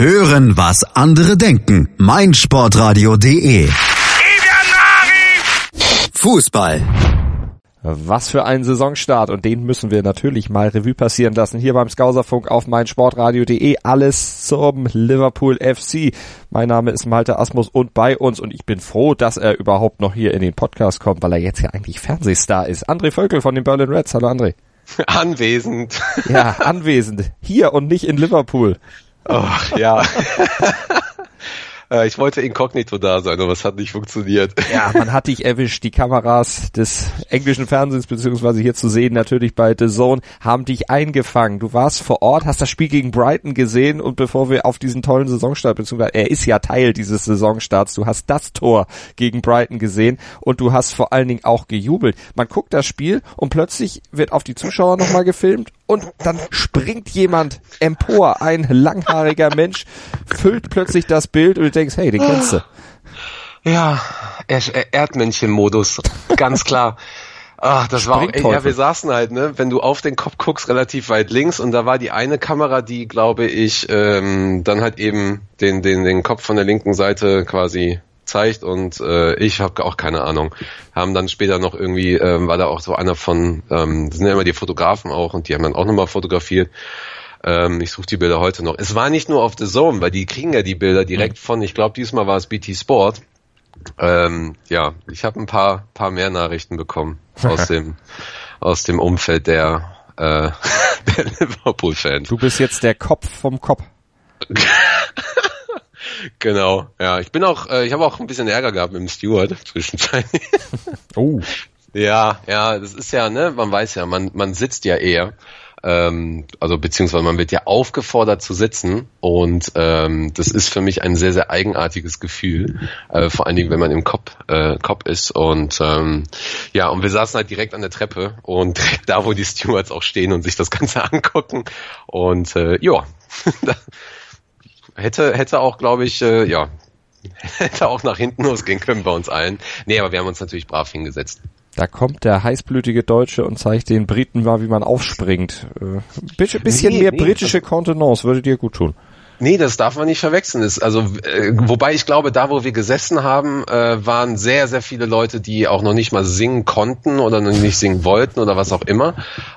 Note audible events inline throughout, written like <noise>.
Hören, was andere denken. meinsportradio.de Fußball. Was für ein Saisonstart und den müssen wir natürlich mal Revue passieren lassen. Hier beim Skauserfunk auf meinsportradio.de alles zum Liverpool FC. Mein Name ist Malte Asmus und bei uns und ich bin froh, dass er überhaupt noch hier in den Podcast kommt, weil er jetzt ja eigentlich Fernsehstar ist. André Völkel von den Berlin Reds. Hallo André. <laughs> Anwesend. Ja, anwesend. Hier und nicht in Liverpool. Ach, ja. <laughs> Äh, ich wollte inkognito da sein, aber es hat nicht funktioniert. Ja, man hat dich erwischt. Die Kameras des englischen Fernsehens, beziehungsweise hier zu sehen, natürlich bei The Zone, haben dich eingefangen. Du warst vor Ort, hast das Spiel gegen Brighton gesehen und bevor wir auf diesen tollen Saisonstart, beziehungsweise er ist ja Teil dieses Saisonstarts, du hast das Tor gegen Brighton gesehen und du hast vor allen Dingen auch gejubelt. Man guckt das Spiel und plötzlich wird auf die Zuschauer nochmal gefilmt und dann springt jemand empor, ein langhaariger Mensch, füllt plötzlich das Bild und du denkst, hey, den kennst du. Ja, Erdmännchen-Modus, ganz klar. Ach, das war auch, ey, ja, wir saßen halt, ne, wenn du auf den Kopf guckst, relativ weit links und da war die eine Kamera, die, glaube ich, ähm, dann halt eben den, den, den Kopf von der linken Seite quasi zeigt und äh, ich habe auch keine Ahnung. Haben dann später noch irgendwie, ähm, war da auch so einer von, ähm, das sind ja immer die Fotografen auch und die haben dann auch nochmal fotografiert. Ähm, ich suche die Bilder heute noch. Es war nicht nur auf The Zone, weil die kriegen ja die Bilder direkt mhm. von, ich glaube diesmal war es BT Sport. Ähm, ja, ich habe ein paar, paar mehr Nachrichten bekommen aus <laughs> dem, aus dem Umfeld der, äh, <laughs> der Liverpool-Fans. Du bist jetzt der Kopf vom Kopf. <laughs> Genau, ja. Ich bin auch, äh, ich habe auch ein bisschen Ärger gehabt mit dem Steward <laughs> zwischenzeitlich. oh. Ja, ja, das ist ja, ne, man weiß ja, man, man sitzt ja eher. Ähm, also beziehungsweise man wird ja aufgefordert zu sitzen und ähm, das ist für mich ein sehr, sehr eigenartiges Gefühl, äh, vor allen Dingen, wenn man im Kopf, äh, Kopf ist und ähm, ja, und wir saßen halt direkt an der Treppe und <laughs> direkt da, wo die Stewards auch stehen und sich das Ganze <laughs> angucken und äh, ja, hätte, hätte auch, glaube ich, äh, ja, <laughs> hätte auch nach hinten losgehen können bei uns allen. Nee, aber wir haben uns natürlich brav hingesetzt. Da kommt der heißblütige Deutsche und zeigt den Briten mal, wie man aufspringt. Äh, bisschen nee, mehr nee, britische also, Kontenance würde dir gut tun. Nee, das darf man nicht verwechseln. Ist also, äh, wobei ich glaube, da wo wir gesessen haben, äh, waren sehr, sehr viele Leute, die auch noch nicht mal singen konnten oder noch nicht singen wollten oder was auch immer.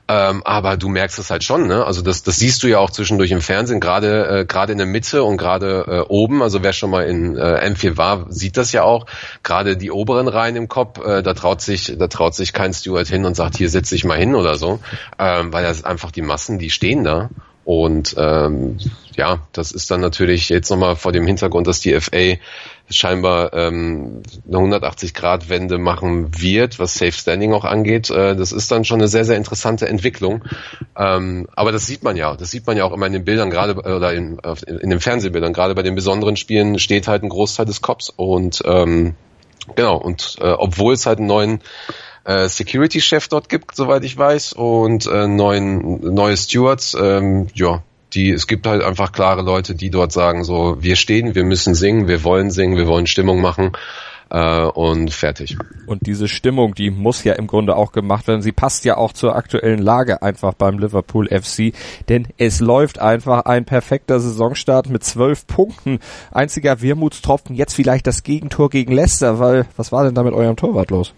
Ähm, aber du merkst es halt schon, ne? Also das, das siehst du ja auch zwischendurch im Fernsehen, gerade äh, gerade in der Mitte und gerade äh, oben. Also wer schon mal in äh, M4 war, sieht das ja auch. Gerade die oberen Reihen im Kopf, äh, da traut sich, da traut sich kein Steward hin und sagt, hier setz dich mal hin oder so, ähm, weil das einfach die Massen, die stehen da und ähm, ja, das ist dann natürlich jetzt nochmal vor dem Hintergrund, dass die FA scheinbar ähm, eine 180-Grad-Wende machen wird, was Safe Standing auch angeht. Äh, das ist dann schon eine sehr, sehr interessante Entwicklung. Ähm, aber das sieht man ja. Das sieht man ja auch immer in den Bildern, gerade oder in, in den Fernsehbildern. Gerade bei den besonderen Spielen steht halt ein Großteil des Cops. Und ähm, genau, und äh, obwohl es halt einen neuen äh, Security-Chef dort gibt, soweit ich weiß, und äh, neuen, neue Stewards. Ähm, ja, die, es gibt halt einfach klare Leute, die dort sagen so, wir stehen, wir müssen singen, wir wollen singen, wir wollen Stimmung machen äh, und fertig. Und diese Stimmung, die muss ja im Grunde auch gemacht werden. Sie passt ja auch zur aktuellen Lage einfach beim Liverpool FC, denn es läuft einfach ein perfekter Saisonstart mit zwölf Punkten. Einziger Wermutstropfen jetzt vielleicht das Gegentor gegen Leicester, weil was war denn da mit eurem Torwart los?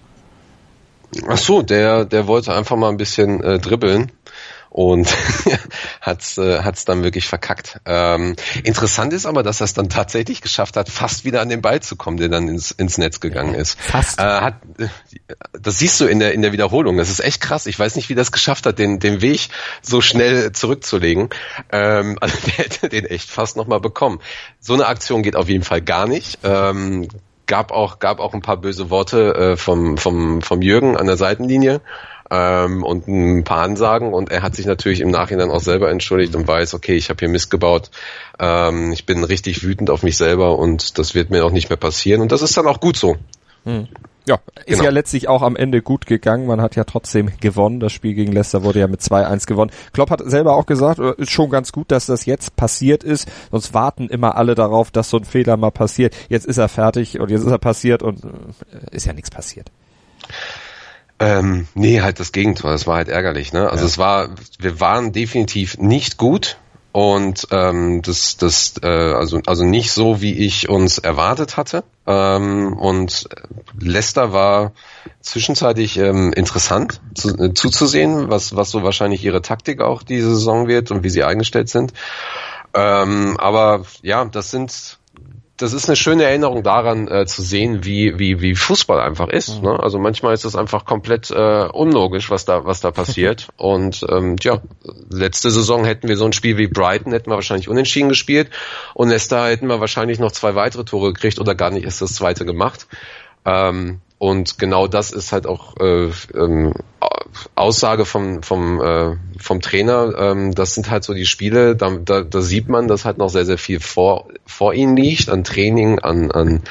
Ach so, der, der wollte einfach mal ein bisschen äh, dribbeln und <laughs> hat's äh, hat's dann wirklich verkackt. Ähm, interessant ist aber, dass er es dann tatsächlich geschafft hat, fast wieder an den Ball zu kommen, der dann ins, ins Netz gegangen ist. Fast. Äh, hat, das siehst du in der in der Wiederholung. Das ist echt krass. Ich weiß nicht, wie das geschafft hat, den den Weg so schnell zurückzulegen. Ähm, <laughs> also der hätte den echt fast noch mal bekommen. So eine Aktion geht auf jeden Fall gar nicht. Ähm, gab auch gab auch ein paar böse Worte äh, vom vom vom Jürgen an der Seitenlinie ähm, und ein paar Ansagen. Und er hat sich natürlich im Nachhinein auch selber entschuldigt und weiß, okay, ich habe hier Mist gebaut, ähm, ich bin richtig wütend auf mich selber und das wird mir auch nicht mehr passieren. Und das ist dann auch gut so. Hm. Ja, ist genau. ja letztlich auch am Ende gut gegangen. Man hat ja trotzdem gewonnen. Das Spiel gegen Leicester wurde ja mit 2-1 gewonnen. Klopp hat selber auch gesagt, äh, ist schon ganz gut, dass das jetzt passiert ist. Sonst warten immer alle darauf, dass so ein Fehler mal passiert. Jetzt ist er fertig und jetzt ist er passiert und äh, ist ja nichts passiert. Ähm, nee, halt das Gegenteil. Das war halt ärgerlich. Ne? Also ja. es war, wir waren definitiv nicht gut. Und ähm, das, das äh, also also nicht so wie ich uns erwartet hatte. Ähm, und Leicester war zwischenzeitlich ähm, interessant zu, äh, zuzusehen, was was so wahrscheinlich ihre Taktik auch diese Saison wird und wie sie eingestellt sind. Ähm, aber ja, das sind das ist eine schöne Erinnerung daran äh, zu sehen, wie, wie, wie Fußball einfach ist. Mhm. Ne? Also manchmal ist es einfach komplett äh, unlogisch, was da, was da passiert. <laughs> Und ähm, ja, letzte Saison hätten wir so ein Spiel wie Brighton, hätten wir wahrscheinlich unentschieden gespielt und Leicester hätten wir wahrscheinlich noch zwei weitere Tore gekriegt oder gar nicht erst das zweite gemacht. Ähm, und genau das ist halt auch äh, ähm, Aussage vom, vom, äh, vom Trainer. Ähm, das sind halt so die Spiele, da, da, da sieht man, dass halt noch sehr, sehr viel vor, vor ihnen liegt, an Training, an, an,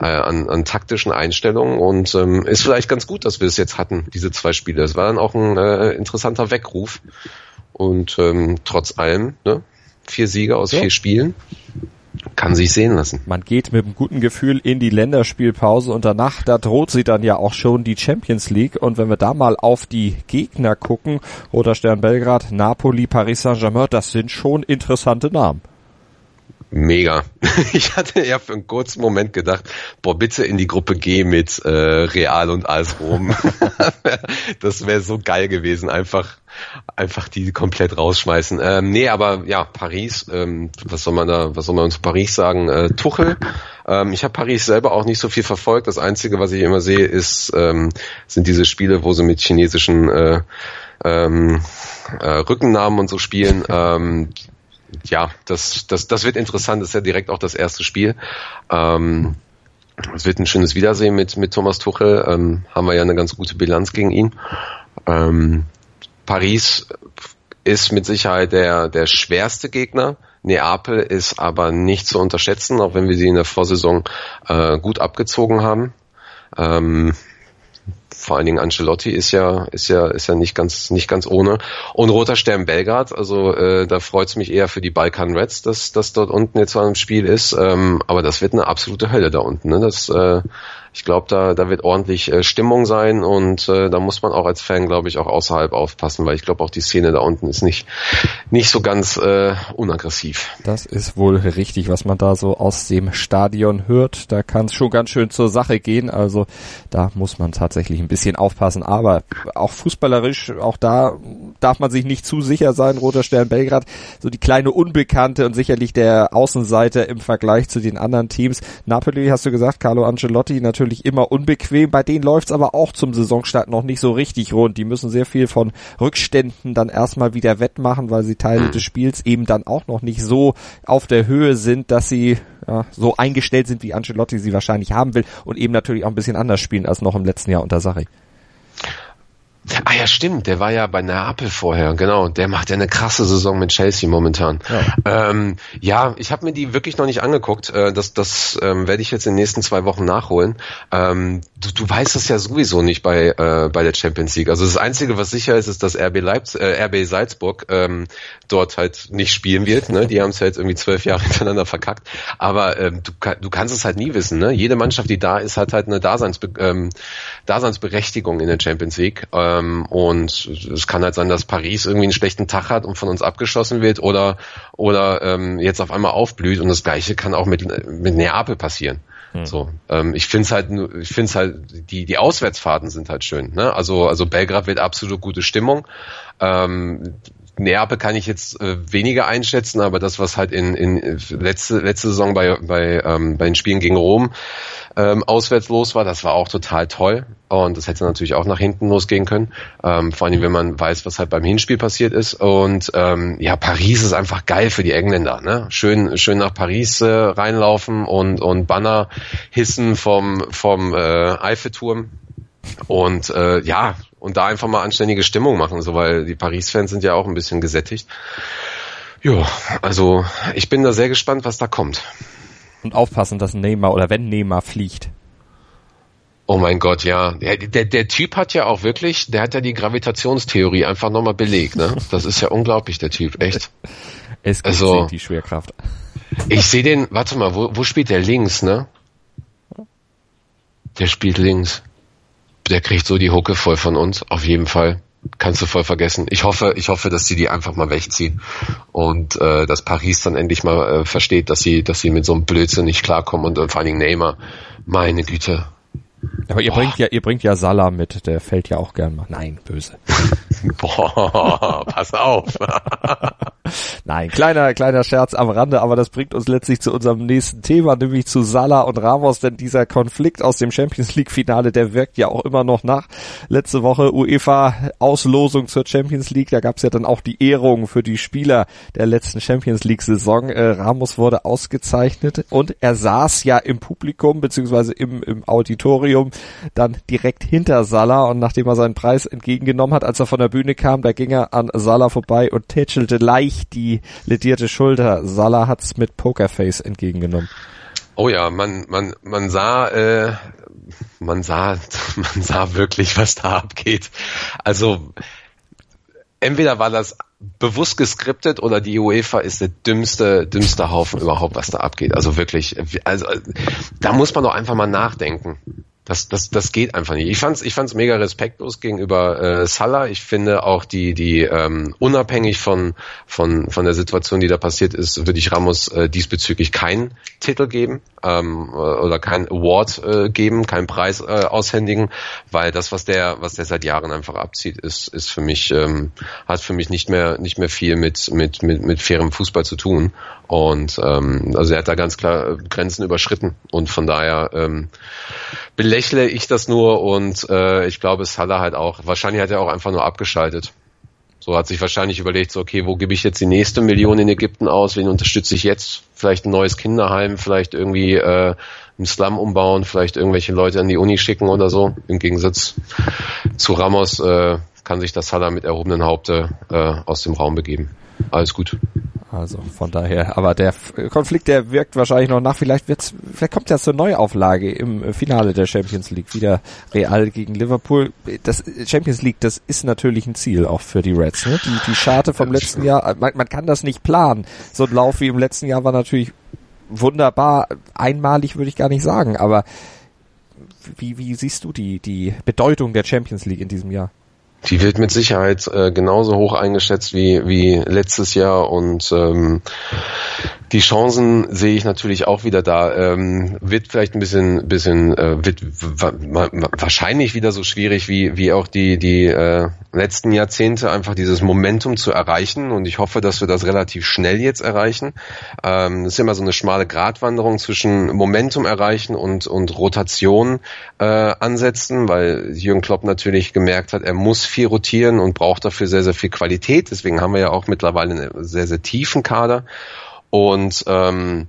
äh, an, an taktischen Einstellungen. Und ähm, ist vielleicht ganz gut, dass wir es jetzt hatten, diese zwei Spiele. Es war dann auch ein äh, interessanter Weckruf. Und ähm, trotz allem, ne? vier Siege aus ja. vier Spielen kann sich sehen lassen. Man geht mit einem guten Gefühl in die Länderspielpause und danach, da droht sie dann ja auch schon die Champions League. Und wenn wir da mal auf die Gegner gucken, Roter Stern Belgrad, Napoli, Paris Saint-Germain, das sind schon interessante Namen. Mega. <laughs> Ich hatte ja für einen kurzen Moment gedacht, boah, bitte in die Gruppe G mit äh, Real und AS Rom. <laughs> das wäre so geil gewesen, einfach einfach die komplett rausschmeißen. Ähm, nee, aber ja, Paris, ähm, was soll man da, was soll man zu Paris sagen? Äh, Tuchel. Ähm, ich habe Paris selber auch nicht so viel verfolgt. Das Einzige, was ich immer sehe, ist, ähm, sind diese Spiele, wo sie mit chinesischen äh, ähm, äh, Rückennamen und so spielen. Ähm, ja, das, das, das wird interessant. Das ist ja direkt auch das erste Spiel. Ähm, es wird ein schönes Wiedersehen mit, mit Thomas Tuchel. Ähm, haben wir ja eine ganz gute Bilanz gegen ihn. Ähm, Paris ist mit Sicherheit der, der schwerste Gegner. Neapel ist aber nicht zu unterschätzen, auch wenn wir sie in der Vorsaison äh, gut abgezogen haben. Ähm, vor allen Dingen Ancelotti ist ja ist ja ist ja nicht ganz nicht ganz ohne und Roter Stern Belgrad also äh, da freut's mich eher für die Balkan Reds dass das dort unten jetzt zwar im Spiel ist ähm, aber das wird eine absolute Hölle da unten ne? das äh, ich glaube, da, da wird ordentlich äh, Stimmung sein und äh, da muss man auch als Fan, glaube ich, auch außerhalb aufpassen, weil ich glaube auch die Szene da unten ist nicht, nicht so ganz äh, unaggressiv. Das ist wohl richtig, was man da so aus dem Stadion hört. Da kann es schon ganz schön zur Sache gehen. Also da muss man tatsächlich ein bisschen aufpassen. Aber auch fußballerisch, auch da darf man sich nicht zu sicher sein. Roter Stern Belgrad, so die kleine Unbekannte und sicherlich der Außenseiter im Vergleich zu den anderen Teams. Napoli, hast du gesagt, Carlo Ancelotti, natürlich natürlich immer unbequem. Bei denen läuft's aber auch zum Saisonstart noch nicht so richtig rund. Die müssen sehr viel von Rückständen dann erstmal wieder wettmachen, weil sie Teile des Spiels eben dann auch noch nicht so auf der Höhe sind, dass sie ja, so eingestellt sind, wie Ancelotti sie wahrscheinlich haben will und eben natürlich auch ein bisschen anders spielen als noch im letzten Jahr unter Sarri. Ah ja, stimmt, der war ja bei Neapel vorher, genau. Der macht ja eine krasse Saison mit Chelsea momentan. Ja, ähm, ja ich habe mir die wirklich noch nicht angeguckt. Äh, das das ähm, werde ich jetzt in den nächsten zwei Wochen nachholen. Ähm, du, du weißt es ja sowieso nicht bei äh, bei der Champions League. Also das Einzige, was sicher ist, ist, dass RB Leipzig, äh, RB Salzburg ähm, dort halt nicht spielen wird. Ne? Die haben es ja jetzt irgendwie zwölf Jahre <laughs> hintereinander verkackt. Aber ähm, du, du kannst es halt nie wissen. Ne? Jede Mannschaft, die da ist, hat halt eine Daseinsbe ähm, Daseinsberechtigung in der Champions League. Ähm, und es kann halt sein, dass Paris irgendwie einen schlechten Tag hat und von uns abgeschossen wird oder oder ähm, jetzt auf einmal aufblüht. Und das Gleiche kann auch mit mit Neapel passieren. Hm. So, ähm, ich finde es halt, ich finde es halt, die die Auswärtsfahrten sind halt schön. Ne? Also also Belgrad wird absolut gute Stimmung. Ähm, Neapel kann ich jetzt äh, weniger einschätzen, aber das, was halt in, in letzte, letzte Saison bei, bei, ähm, bei den Spielen gegen Rom ähm, auswärts los war, das war auch total toll. Und das hätte natürlich auch nach hinten losgehen können. Ähm, vor allem, wenn man weiß, was halt beim Hinspiel passiert ist. Und ähm, ja, Paris ist einfach geil für die Engländer. Ne? Schön, schön nach Paris äh, reinlaufen und, und Banner hissen vom, vom äh, Eiffelturm. Und äh, ja, und da einfach mal anständige Stimmung machen, so weil die Paris-Fans sind ja auch ein bisschen gesättigt. Ja, also ich bin da sehr gespannt, was da kommt. Und aufpassen, dass Neymar oder wenn Neymar fliegt. Oh mein Gott, ja. Der, der, der Typ hat ja auch wirklich, der hat ja die Gravitationstheorie einfach nochmal belegt, ne? <laughs> Das ist ja unglaublich, der Typ, echt. Es gibt also, die Schwerkraft. Ich sehe den, warte mal, wo, wo spielt der links, ne? Der spielt links der kriegt so die Hucke voll von uns, auf jeden Fall. kannst du voll vergessen. Ich hoffe, ich hoffe, dass sie die einfach mal wegziehen und äh, dass Paris dann endlich mal äh, versteht, dass sie, dass sie mit so einem Blödsinn nicht klarkommen und, und vor allen Dingen Neymar, meine Güte. Aber ihr Boah. bringt ja, ihr bringt ja Salah mit, der fällt ja auch gern mal. Nein, böse. <laughs> <laughs> Boah, pass auf. <laughs> Nein, kleiner, kleiner Scherz am Rande, aber das bringt uns letztlich zu unserem nächsten Thema, nämlich zu Salah und Ramos, denn dieser Konflikt aus dem Champions League Finale, der wirkt ja auch immer noch nach. Letzte Woche UEFA Auslosung zur Champions League, da gab es ja dann auch die Ehrung für die Spieler der letzten Champions League Saison. Äh, Ramos wurde ausgezeichnet und er saß ja im Publikum beziehungsweise im, im Auditorium dann direkt hinter Salah und nachdem er seinen Preis entgegengenommen hat, als er von der Bühne kam, da ging er an Salah vorbei und tätschelte leicht die ledierte Schulter. Salah hat's mit Pokerface entgegengenommen. Oh ja, man, man, man sah, äh, man sah, <laughs> man sah wirklich, was da abgeht. Also, entweder war das bewusst geskriptet oder die UEFA ist der dümmste, dümmste Haufen überhaupt, was da abgeht. Also wirklich, also, da muss man doch einfach mal nachdenken. Das, das, das geht einfach nicht. Ich fand's, ich fand's mega respektlos gegenüber äh, Salah. Ich finde auch die, die ähm, unabhängig von von von der Situation, die da passiert ist, würde ich Ramos äh, diesbezüglich keinen Titel geben ähm, äh, oder keinen Award äh, geben, keinen Preis äh, aushändigen, weil das, was der was der seit Jahren einfach abzieht, ist ist für mich ähm, hat für mich nicht mehr nicht mehr viel mit mit mit mit fairem Fußball zu tun. Und ähm, also er hat da ganz klar Grenzen überschritten und von daher ähm, belächle ich das nur und äh, ich glaube, Salah halt auch. Wahrscheinlich hat er auch einfach nur abgeschaltet. So hat sich wahrscheinlich überlegt, so, okay, wo gebe ich jetzt die nächste Million in Ägypten aus? Wen unterstütze ich jetzt? Vielleicht ein neues Kinderheim, vielleicht irgendwie äh, einen Slum umbauen, vielleicht irgendwelche Leute an die Uni schicken oder so. Im Gegensatz zu Ramos äh, kann sich das Salah mit erhobenen Haupte äh, aus dem Raum begeben. Alles gut. Also von daher, aber der Konflikt, der wirkt wahrscheinlich noch nach. Vielleicht wird's, vielleicht kommt ja zur Neuauflage im Finale der Champions League wieder Real gegen Liverpool. Das Champions League, das ist natürlich ein Ziel auch für die Reds. Ne? Die, die Scharte vom letzten Jahr, man, man kann das nicht planen. So ein Lauf wie im letzten Jahr war natürlich wunderbar, einmalig würde ich gar nicht sagen. Aber wie, wie siehst du die die Bedeutung der Champions League in diesem Jahr? Die wird mit Sicherheit äh, genauso hoch eingeschätzt wie, wie letztes Jahr und ähm, die Chancen sehe ich natürlich auch wieder da. Ähm, wird vielleicht ein bisschen, bisschen äh, wird wahrscheinlich wieder so schwierig wie, wie auch die, die äh, letzten Jahrzehnte, einfach dieses Momentum zu erreichen. Und ich hoffe, dass wir das relativ schnell jetzt erreichen. Ähm, das ist immer so eine schmale Gratwanderung zwischen Momentum erreichen und, und Rotation äh, ansetzen, weil Jürgen Klopp natürlich gemerkt hat, er muss viel rotieren und braucht dafür sehr, sehr viel Qualität. Deswegen haben wir ja auch mittlerweile einen sehr, sehr tiefen Kader. Und ähm,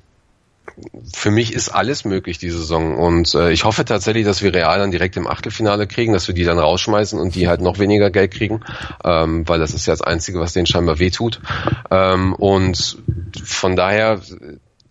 für mich ist alles möglich diese Saison und äh, ich hoffe tatsächlich, dass wir Real dann direkt im Achtelfinale kriegen, dass wir die dann rausschmeißen und die halt noch weniger Geld kriegen, ähm, weil das ist ja das Einzige, was denen scheinbar wehtut. Ähm, und von daher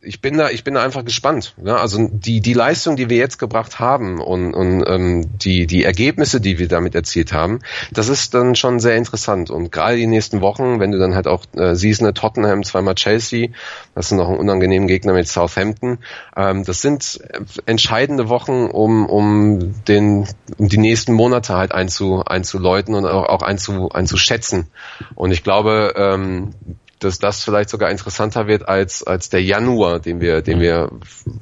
ich bin da, ich bin da einfach gespannt. Ja? Also die die Leistung, die wir jetzt gebracht haben und, und ähm, die die Ergebnisse, die wir damit erzielt haben, das ist dann schon sehr interessant. Und gerade die nächsten Wochen, wenn du dann halt auch äh, siehst, ne, Tottenham, zweimal Chelsea, das sind noch ein unangenehmen Gegner mit Southampton. Ähm, das sind entscheidende Wochen, um um den um die nächsten Monate halt einzu, einzuläuten und auch, auch einzu, einzuschätzen. Und ich glaube, ähm, dass das vielleicht sogar interessanter wird als, als der Januar, den wir, den wir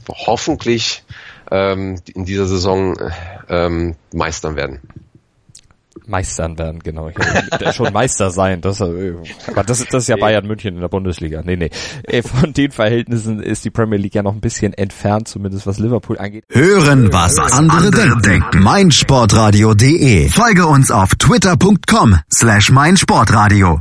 hoffentlich ähm, in dieser Saison ähm, meistern werden. Meistern werden, genau. Ich schon Meister sein. Das, äh, aber das, das ist ja Bayern München in der Bundesliga. Nee, nee. Äh, von den Verhältnissen ist die Premier League ja noch ein bisschen entfernt, zumindest was Liverpool angeht. Hören, was andere denken. meinsportradio.de. Folge uns auf twitter.com slash meinsportradio.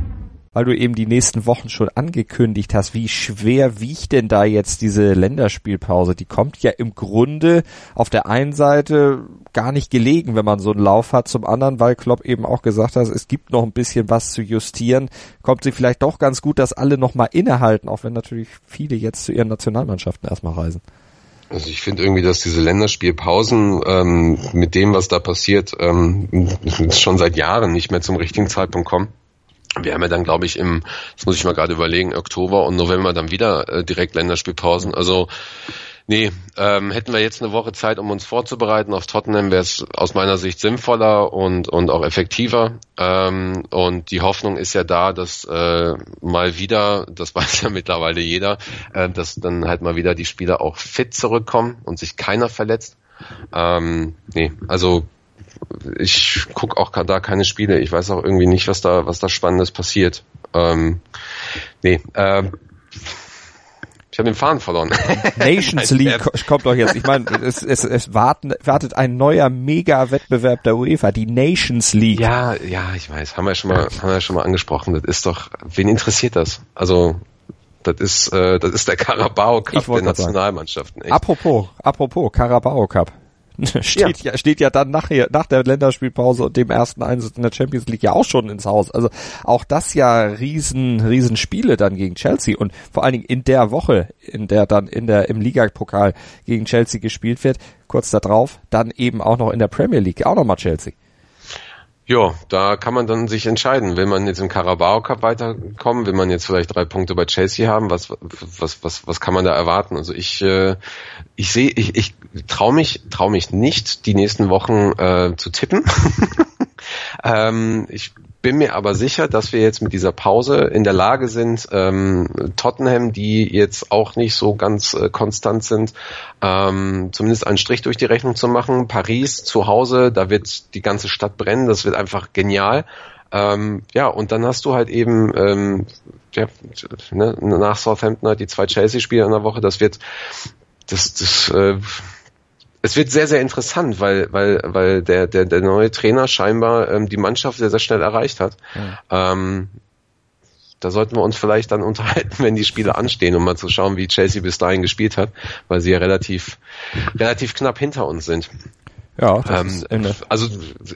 Weil du eben die nächsten Wochen schon angekündigt hast, wie schwer wiegt denn da jetzt diese Länderspielpause? Die kommt ja im Grunde auf der einen Seite gar nicht gelegen, wenn man so einen Lauf hat, zum anderen, weil Klopp eben auch gesagt hat, es gibt noch ein bisschen was zu justieren, kommt sie vielleicht doch ganz gut, dass alle nochmal innehalten, auch wenn natürlich viele jetzt zu ihren Nationalmannschaften erstmal reisen. Also ich finde irgendwie, dass diese Länderspielpausen ähm, mit dem, was da passiert, ähm, schon seit Jahren nicht mehr zum richtigen Zeitpunkt kommen. Wir haben ja dann, glaube ich, im, das muss ich mal gerade überlegen, Oktober und November dann wieder äh, direkt Länderspielpausen. Also Nee, ähm, hätten wir jetzt eine Woche Zeit, um uns vorzubereiten auf Tottenham, wäre es aus meiner Sicht sinnvoller und, und auch effektiver. Ähm, und die Hoffnung ist ja da, dass äh, mal wieder, das <laughs> weiß ja mittlerweile jeder, äh, dass dann halt mal wieder die Spieler auch fit zurückkommen und sich keiner verletzt. Ähm, nee, also ich gucke auch da keine Spiele. Ich weiß auch irgendwie nicht, was da, was da Spannendes passiert. Ähm, nee, äh, ich habe den Faden verloren. <laughs> Nations League kommt doch jetzt. Ich meine, es, es, es warten, wartet ein neuer Mega-Wettbewerb der UEFA, die Nations League. Ja, ja, ich weiß. Haben wir schon mal, haben wir schon mal angesprochen. Das ist doch, wen interessiert das? Also, das ist, äh, das ist der Carabao Cup der Nationalmannschaften. Apropos, apropos Carabao Cup. <laughs> steht ja. ja. steht ja dann nachher nach der Länderspielpause und dem ersten Einsatz in der Champions League ja auch schon ins Haus. Also auch das ja riesen riesen Spiele dann gegen Chelsea und vor allen Dingen in der Woche, in der dann in der im Ligapokal gegen Chelsea gespielt wird, kurz darauf dann eben auch noch in der Premier League auch noch mal Chelsea. Ja, da kann man dann sich entscheiden. Will man jetzt im Carabao Cup weiterkommen? Will man jetzt vielleicht drei Punkte bei Chelsea haben? Was, was, was, was kann man da erwarten? Also ich, äh, ich sehe, ich, ich traue mich, trau mich nicht, die nächsten Wochen äh, zu tippen. <laughs> ähm, ich bin mir aber sicher, dass wir jetzt mit dieser Pause in der Lage sind, ähm, Tottenham, die jetzt auch nicht so ganz äh, konstant sind, ähm, zumindest einen Strich durch die Rechnung zu machen. Paris zu Hause, da wird die ganze Stadt brennen, das wird einfach genial. Ähm, ja, und dann hast du halt eben ähm, ja, ne, nach Southampton halt die zwei Chelsea-Spiele in der Woche, das wird das, das äh, es wird sehr, sehr interessant, weil, weil, weil der, der, der neue Trainer scheinbar ähm, die Mannschaft sehr, sehr schnell erreicht hat. Ja. Ähm, da sollten wir uns vielleicht dann <laughs> unterhalten, wenn die Spiele anstehen, um mal zu schauen, wie Chelsea bis dahin gespielt hat, weil sie ja relativ, relativ knapp hinter uns sind. Ja, ähm, also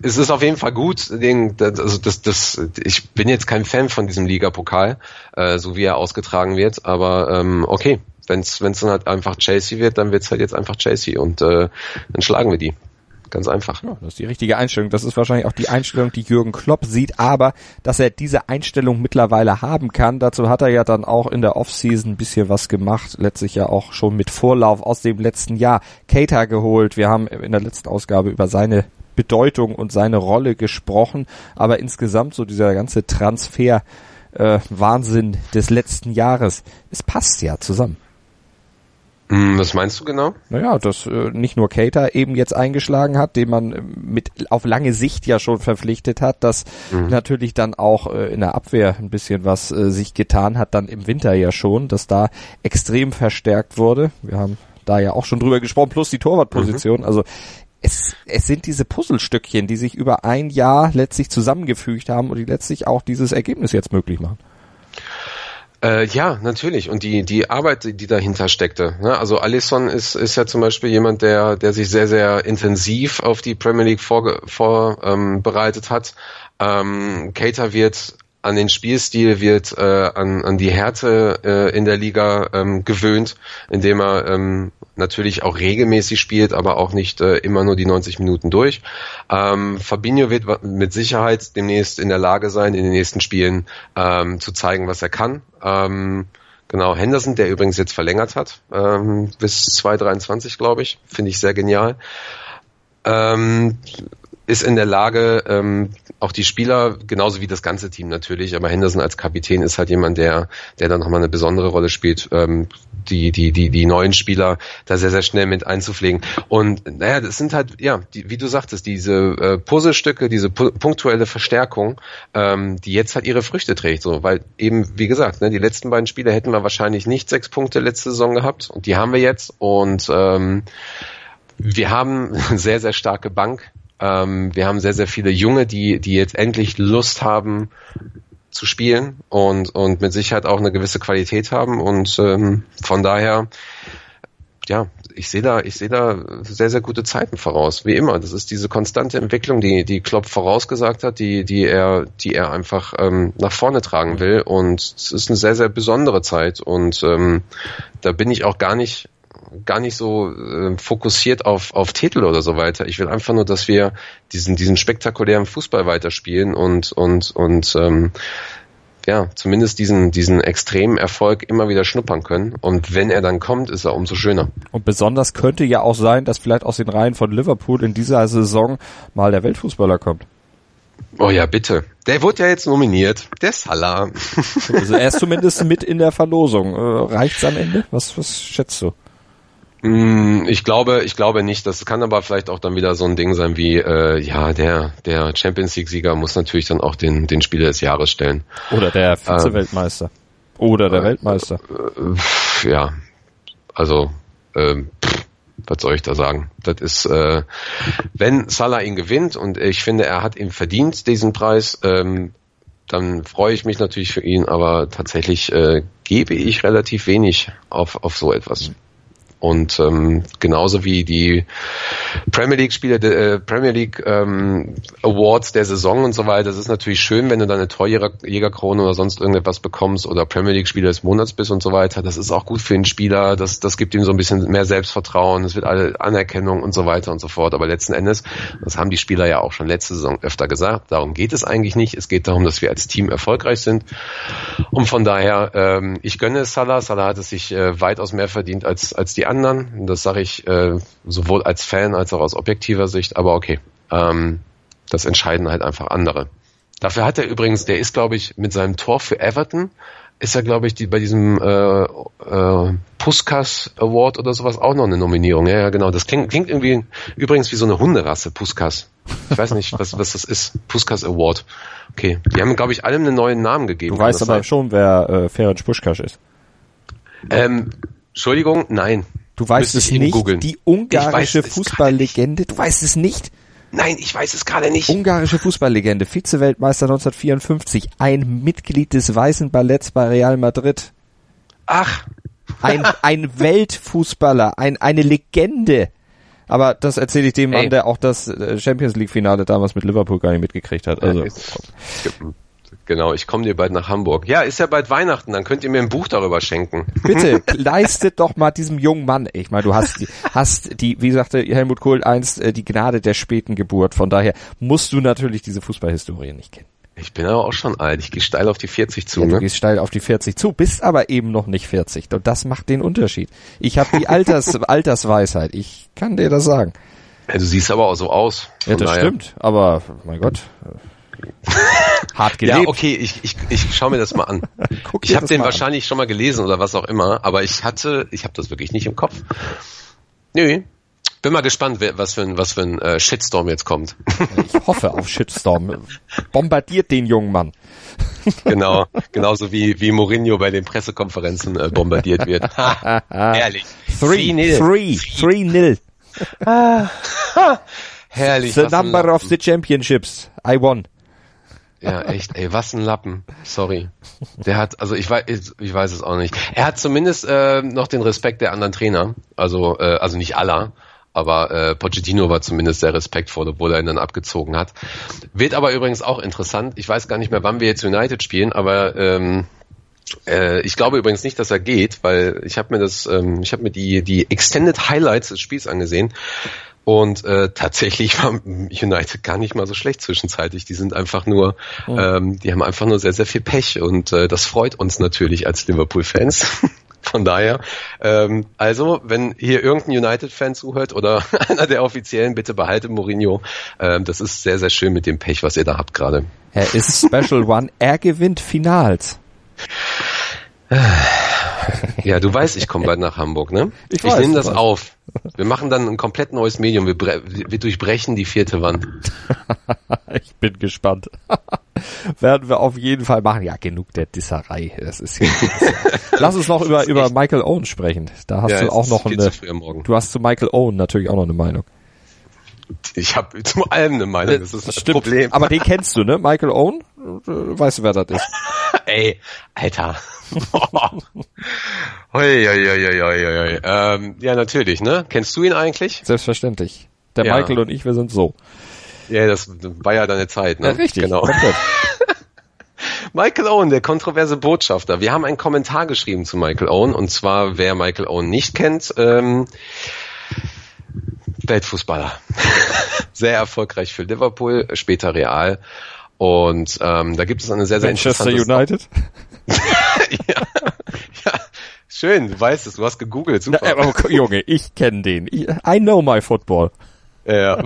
es ist auf jeden Fall gut. Den, also das, das, ich bin jetzt kein Fan von diesem Liga-Pokal, äh, so wie er ausgetragen wird, aber ähm, okay, wenn es dann halt einfach Chelsea wird, dann wird es halt jetzt einfach Chelsea und äh, dann schlagen wir die. Ganz einfach. Ja, das ist die richtige Einstellung. Das ist wahrscheinlich auch die Einstellung, die Jürgen Klopp sieht, aber dass er diese Einstellung mittlerweile haben kann, dazu hat er ja dann auch in der Offseason ein bisschen was gemacht, letztlich ja auch schon mit Vorlauf aus dem letzten Jahr. Cater geholt. Wir haben in der letzten Ausgabe über seine Bedeutung und seine Rolle gesprochen, aber insgesamt so dieser ganze Transfer äh, Wahnsinn des letzten Jahres, es passt ja zusammen. Hm, was meinst du genau? Naja, dass äh, nicht nur Cater eben jetzt eingeschlagen hat, den man äh, mit auf lange Sicht ja schon verpflichtet hat, dass mhm. natürlich dann auch äh, in der Abwehr ein bisschen was äh, sich getan hat, dann im Winter ja schon, dass da extrem verstärkt wurde. Wir haben da ja auch schon drüber gesprochen, plus die Torwartposition. Mhm. Also es, es sind diese Puzzlestückchen, die sich über ein Jahr letztlich zusammengefügt haben und die letztlich auch dieses Ergebnis jetzt möglich machen. Äh, ja, natürlich. Und die, die Arbeit, die dahinter steckte. Ne? Also Alisson ist, ist ja zum Beispiel jemand, der, der sich sehr, sehr intensiv auf die Premier League vorbereitet vor, ähm, hat. Ähm, Cater wird an den Spielstil, wird äh, an, an die Härte äh, in der Liga ähm, gewöhnt, indem er ähm, natürlich auch regelmäßig spielt, aber auch nicht äh, immer nur die 90 Minuten durch. Ähm, Fabinho wird mit Sicherheit demnächst in der Lage sein, in den nächsten Spielen ähm, zu zeigen, was er kann. Ähm, genau, Henderson, der übrigens jetzt verlängert hat, ähm, bis 2023, glaube ich, finde ich sehr genial. Ähm, ist in der Lage, ähm, auch die Spieler, genauso wie das ganze Team natürlich, aber Henderson als Kapitän ist halt jemand, der, der dann nochmal eine besondere Rolle spielt, ähm, die, die, die, die neuen Spieler da sehr, sehr schnell mit einzupflegen. Und naja, das sind halt, ja, die, wie du sagtest, diese äh, Puzzlestücke, diese pu punktuelle Verstärkung, ähm, die jetzt halt ihre Früchte trägt, so, weil eben, wie gesagt, ne, die letzten beiden Spiele hätten wir wahrscheinlich nicht sechs Punkte letzte Saison gehabt. Und die haben wir jetzt. Und ähm, wir haben <laughs> sehr, sehr starke Bank ähm, wir haben sehr, sehr viele Junge, die, die jetzt endlich Lust haben zu spielen und, und mit Sicherheit auch eine gewisse Qualität haben und ähm, von daher, ja, ich sehe da, ich sehe da sehr, sehr gute Zeiten voraus, wie immer. Das ist diese konstante Entwicklung, die, die Klopp vorausgesagt hat, die, die er, die er einfach ähm, nach vorne tragen will. Und es ist eine sehr, sehr besondere Zeit. Und ähm, da bin ich auch gar nicht, gar nicht so äh, fokussiert auf, auf Titel oder so weiter. Ich will einfach nur, dass wir diesen, diesen spektakulären Fußball weiterspielen und, und, und ähm, ja, zumindest diesen, diesen extremen Erfolg immer wieder schnuppern können. Und wenn er dann kommt, ist er umso schöner. Und besonders könnte ja auch sein, dass vielleicht aus den Reihen von Liverpool in dieser Saison mal der Weltfußballer kommt. Oh ja, bitte. Der wurde ja jetzt nominiert. Der Salah. <laughs> Also er ist zumindest mit in der Verlosung. Äh, reicht's am Ende? Was, was schätzt du? Mm, Ich glaube, ich glaube nicht. Das kann aber vielleicht auch dann wieder so ein Ding sein wie, äh, ja, der, der Champions League-Sieger muss natürlich dann auch den, den Spieler des Jahres stellen. Oder der Vize-Weltmeister. Oder der Weltmeister. Äh, ja, also, ähm, pff, was soll ich da sagen? Das ist, äh, wenn Salah ihn gewinnt und ich finde, er hat ihn verdient, diesen Preis, ähm, dann freue ich mich natürlich für ihn, aber tatsächlich äh, gebe ich relativ wenig auf, auf so etwas. Und ähm, genauso wie die Premier League Spiele, äh, Premier League ähm, Awards der Saison und so weiter, das ist natürlich schön, wenn du dann eine Torjägerkrone oder sonst irgendetwas bekommst oder Premier League Spieler des Monats bist und so weiter. Das ist auch gut für den Spieler, das, das gibt ihm so ein bisschen mehr Selbstvertrauen, es wird alle Anerkennung und so weiter und so fort. Aber letzten Endes, das haben die Spieler ja auch schon letzte Saison öfter gesagt, darum geht es eigentlich nicht. Es geht darum, dass wir als Team erfolgreich sind. Und von daher, ähm, ich gönne es Salah. Salah hat es sich äh, weitaus mehr verdient als, als die anderen. Das sage ich äh, sowohl als Fan als auch aus objektiver Sicht. Aber okay, ähm, das entscheiden halt einfach andere. Dafür hat er übrigens, der ist, glaube ich, mit seinem Tor für Everton, ist er, glaube ich, die, bei diesem äh, äh, Puskas Award oder sowas auch noch eine Nominierung. Ja, ja, genau. Das klingt, klingt irgendwie übrigens wie so eine Hunderasse, Puskas. Ich weiß nicht, was, was das ist. Puskas Award. Okay. Die haben, glaube ich, allem einen neuen Namen gegeben. Du weißt aber sein? schon, wer äh, Ferenc Puschkasch ist. Ähm, Entschuldigung, nein. Du weißt es nicht. googeln. Die ungarische Fußballlegende. Du weißt es nicht. Nein, ich weiß es gerade nicht. Ungarische Fußballlegende, Vize-Weltmeister 1954, ein Mitglied des Weißen Balletts bei Real Madrid, Ach, ein, ein <laughs> Weltfußballer, ein, eine Legende. Aber das erzähle ich dem Mann, Ey. der auch das äh, Champions League Finale damals mit Liverpool gar nicht mitgekriegt hat. Also, genau, ich komme dir bald nach Hamburg. Ja, ist ja bald Weihnachten, dann könnt ihr mir ein Buch darüber schenken. <laughs> bitte, <laughs> leistet doch mal diesem jungen Mann. Ich meine, du hast, die- hast die, wie sagte Helmut Kohl einst, äh, die Gnade der späten Geburt. Von daher musst du natürlich diese Fußballhistorie nicht kennen. Ich bin aber auch schon alt, ich gehe steil auf die 40 zu, Ja, du ne? gehst steil auf die 40 zu, bist aber eben noch nicht 40. Und das macht den Unterschied. Ich habe die <laughs> Alters, Altersweisheit. Ich kann dir das sagen. Ja, du siehst aber auch so aus. Ja, das daher- stimmt. Aber, mein Gott. Hart Ja, gelebt. okay, ich, ich, ich schau mir das mal an. <laughs> Guck ich habe den mal an. wahrscheinlich schon mal gelesen oder was auch immer, aber ich hatte, ich habe das wirklich nicht im Kopf. Nö. Bin mal gespannt, was für ein, was für ein äh, Shitstorm jetzt kommt. Ich hoffe auf Shitstorm. Bombardiert den jungen Mann. <laughs> genau, genauso wie wie Mourinho bei den Pressekonferenzen äh, bombardiert wird. Ha, <laughs> herrlich. Three, 3-0. three, three nil. Herrlich. The number of the championships. I won. Ja, echt, ey, was ein Lappen. Sorry. Der hat, also ich weiß, ich weiß es auch nicht. Er hat zumindest äh, noch den Respekt der anderen Trainer. Also, äh, also nicht aller, aber äh, Pochettino war zumindest sehr respektvoll, obwohl er ihn dann abgezogen hat. Wird aber übrigens auch interessant. Ich weiß gar nicht mehr, wann wir jetzt United spielen, aber ähm, äh, ich glaube übrigens nicht, dass er geht, weil ich habe mir das, ähm, ich habe mir die die Extended Highlights des Spiels angesehen und äh, tatsächlich war United gar nicht mal so schlecht zwischenzeitlich. Die sind einfach nur, ähm, die haben einfach nur sehr sehr viel Pech und äh, das freut uns natürlich als Liverpool-Fans. <laughs> Von daher, ähm, also wenn hier irgendein United-Fan zuhört oder <laughs> einer der Offiziellen, bitte behalte Mourinho. Ähm, das ist sehr sehr schön mit dem Pech, was ihr da habt gerade. Er ist Special One. Er gewinnt Finals. <sighs> <laughs> Ja, du weißt, ich komme bald nach Hamburg, ne? Ich Ich, nehme das auf. Wir machen dann ein komplett neues Medium. Wir, wir durchbrechen die vierte Wand. <laughs> Ich bin gespannt. <laughs> Werden wir auf jeden Fall machen. Ja, genug der Disserei. Das ist ja, Lass uns noch über, über Michael Owen sprechen. Da hast Ja, du auch noch eine, du hast zu Michael Owen natürlich auch noch eine Meinung. Ich habe zu allem eine Meinung. Das ist das, Problem. Aber den kennst du, ne? Michael Owen? äh, weißt du, wer das ist. <laughs> Ey, Alter. Hoi, hoi, hoi, hoi, hoi. Ähm, ja, natürlich, ne? Kennst du ihn eigentlich? Selbstverständlich. Der Ja. Michael und ich, wir sind so. Ja, das war ja deine Zeit, ne? Ja, richtig. Genau. <laughs> Michael Owen, der kontroverse Botschafter. Wir haben einen Kommentar geschrieben zu Michael Owen und zwar, wer Michael Owen nicht kennt, ähm, Weltfußballer. <laughs> sehr erfolgreich für Liverpool, später Real. Und ähm, da gibt es eine sehr, sehr Manchester interessante United. <laughs> ja, ja, schön, du weißt es, du hast gegoogelt, super. Ja, aber, Junge, ich kenne den. I know my football. Ja. <laughs>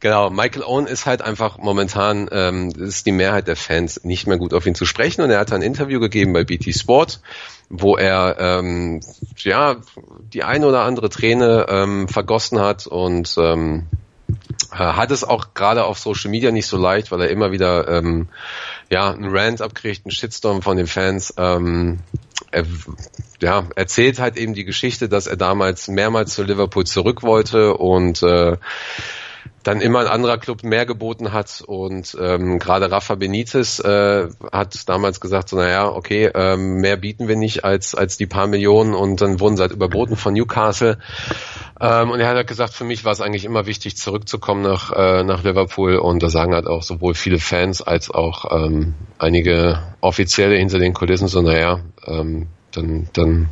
genau, Michael Owen ist halt einfach momentan, ähm, ist die Mehrheit der Fans nicht mehr gut auf ihn zu sprechen und er hat ein Interview gegeben bei BT Sport, wo er ähm, ja die eine oder andere Träne ähm, vergossen hat und ähm, äh, hat es auch gerade auf Social Media nicht so leicht, weil er immer wieder ähm, ja einen Rant abkriegt, einen Shitstorm von den Fans. Ähm, er ja, erzählt halt eben die Geschichte, dass er damals mehrmals zu Liverpool zurück wollte und äh, dann immer ein anderer Club mehr geboten hat. Und ähm, gerade Rafa Benitez äh, hat damals gesagt, so naja, okay, ähm, mehr bieten wir nicht als als die paar Millionen. Und dann wurden sie halt überboten von Newcastle. Ähm, und er hat halt gesagt, für mich war es eigentlich immer wichtig, zurückzukommen nach äh, nach Liverpool. Und da sagen halt auch sowohl viele Fans als auch ähm, einige Offizielle hinter den Kulissen so naja, ähm, dann dann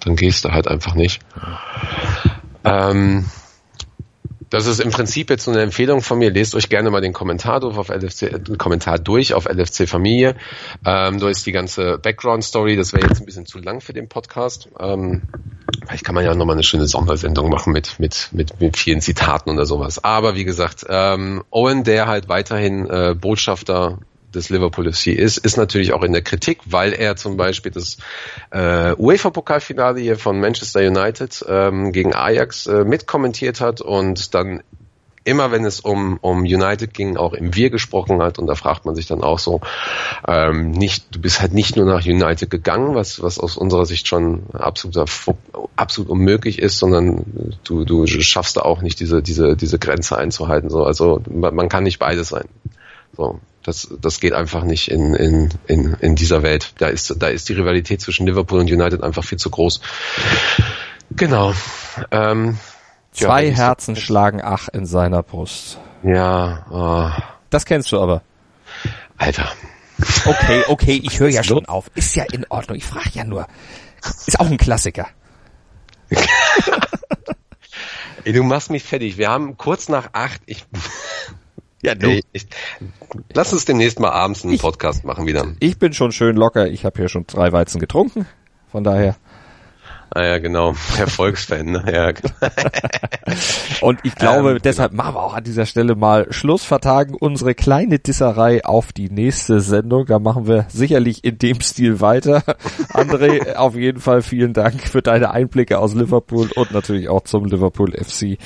dann gehst du halt einfach nicht. Ähm, das ist im Prinzip jetzt so eine Empfehlung von mir. Lest euch gerne mal den Kommentar durch auf LFC, äh, Kommentar durch auf LFC Familie. Ähm, da ist die ganze Background-Story. Das wäre jetzt ein bisschen zu lang für den Podcast. Ähm, vielleicht kann man ja nochmal eine schöne Sondersendung machen mit, mit, mit, mit vielen Zitaten oder sowas. Aber wie gesagt, ähm, Owen, der halt weiterhin äh, Botschafter des Liverpool FC ist, ist natürlich auch in der Kritik, weil er zum Beispiel das äh, UEFA-Pokalfinale hier von Manchester United ähm, gegen Ajax äh, mitkommentiert hat und dann immer wenn es um, um United ging, auch im Wir gesprochen hat und da fragt man sich dann auch so, ähm, nicht, du bist halt nicht nur nach United gegangen, was, was aus unserer Sicht schon absolut, absolut unmöglich ist, sondern du, du schaffst da auch nicht diese, diese, diese Grenze einzuhalten. So. Also man, kann nicht beides sein. So, das, das geht einfach nicht in, in, in, in dieser Welt. Da ist, da ist die Rivalität zwischen Liverpool und United einfach viel zu groß. Genau. Ähm, ja, Zwei wenn ich so- Herzen schlagen ach in seiner Brust. Ja, oh, Das kennst du aber. Alter. Okay, okay, ich höre ja schon auf. Ist ja in Ordnung. Ich frage ja nur. Ist auch ein Klassiker. <laughs> Ey, du machst mich fertig. Wir haben kurz nach acht. Ich, Ja, ey, ich, lass uns demnächst mal abends einen Podcast machen wieder. Ich bin schon schön locker. Ich habe hier schon drei Weizen getrunken. Von daher. Ah ja, genau. <laughs> Erfolgsfan. Ne? Ja. <laughs> Und ich glaube, Ähm, deshalb machen wir auch an dieser Stelle mal Schluss, vertagen unsere kleine Disserei auf die nächste Sendung. Da machen wir sicherlich in dem Stil weiter. <laughs> André, auf jeden Fall vielen Dank für deine Einblicke aus Liverpool und natürlich auch zum Liverpool FC.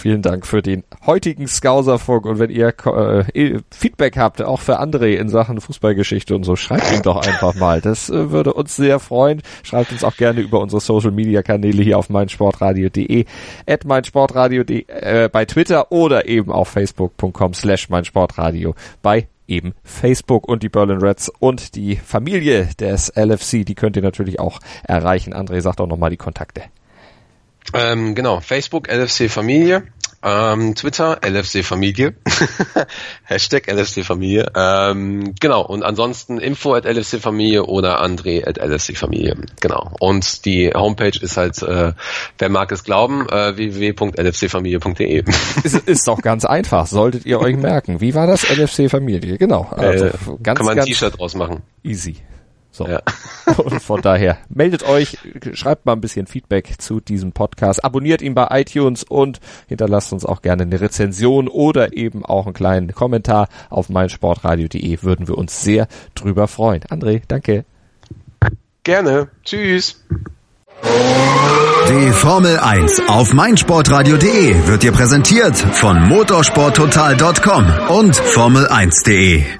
Vielen Dank für den heutigen Scouserfunk und wenn ihr äh, Feedback habt, auch für André in Sachen Fußballgeschichte und so, schreibt ihn doch einfach mal. Das äh, würde uns sehr freuen. Schreibt uns auch gerne über unsere Social Media Kanäle hier auf meinsportradio.de, at meinsportradio.de, äh, bei Twitter oder eben auf facebook.com slash meinsportradio bei eben Facebook und die Berlin Reds und die Familie des LFC, die könnt ihr natürlich auch erreichen. André sagt auch nochmal die Kontakte. Ähm, genau, Facebook LFC Familie, ähm, Twitter LFC Familie, <laughs> Hashtag LFC Familie, ähm, genau, und ansonsten info at LFC Familie oder André at LFC Familie, genau. Und die Homepage ist halt, äh, wer mag es glauben, äh, www.lfcfamilie.de. <laughs> ist, ist doch ganz einfach, solltet ihr euch merken. Wie war das? LFC Familie, genau. Also äh, ganz, kann man ein T-Shirt draus machen. easy. So. Ja. <laughs> Und von daher meldet euch, schreibt mal ein bisschen Feedback zu diesem Podcast, abonniert ihn bei iTunes und hinterlasst uns auch gerne eine Rezension oder eben auch einen kleinen Kommentar auf meinsportradio.de. Würden wir uns sehr drüber freuen. André, danke. Gerne. Tschüss. Die Formel 1 auf meinsportradio.de wird dir präsentiert von motorsporttotal.com und Formel1.de.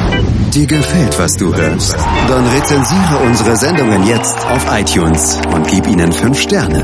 Dir gefällt, was du hörst? Dann rezensiere unsere Sendungen jetzt auf iTunes und gib ihnen fünf Sterne.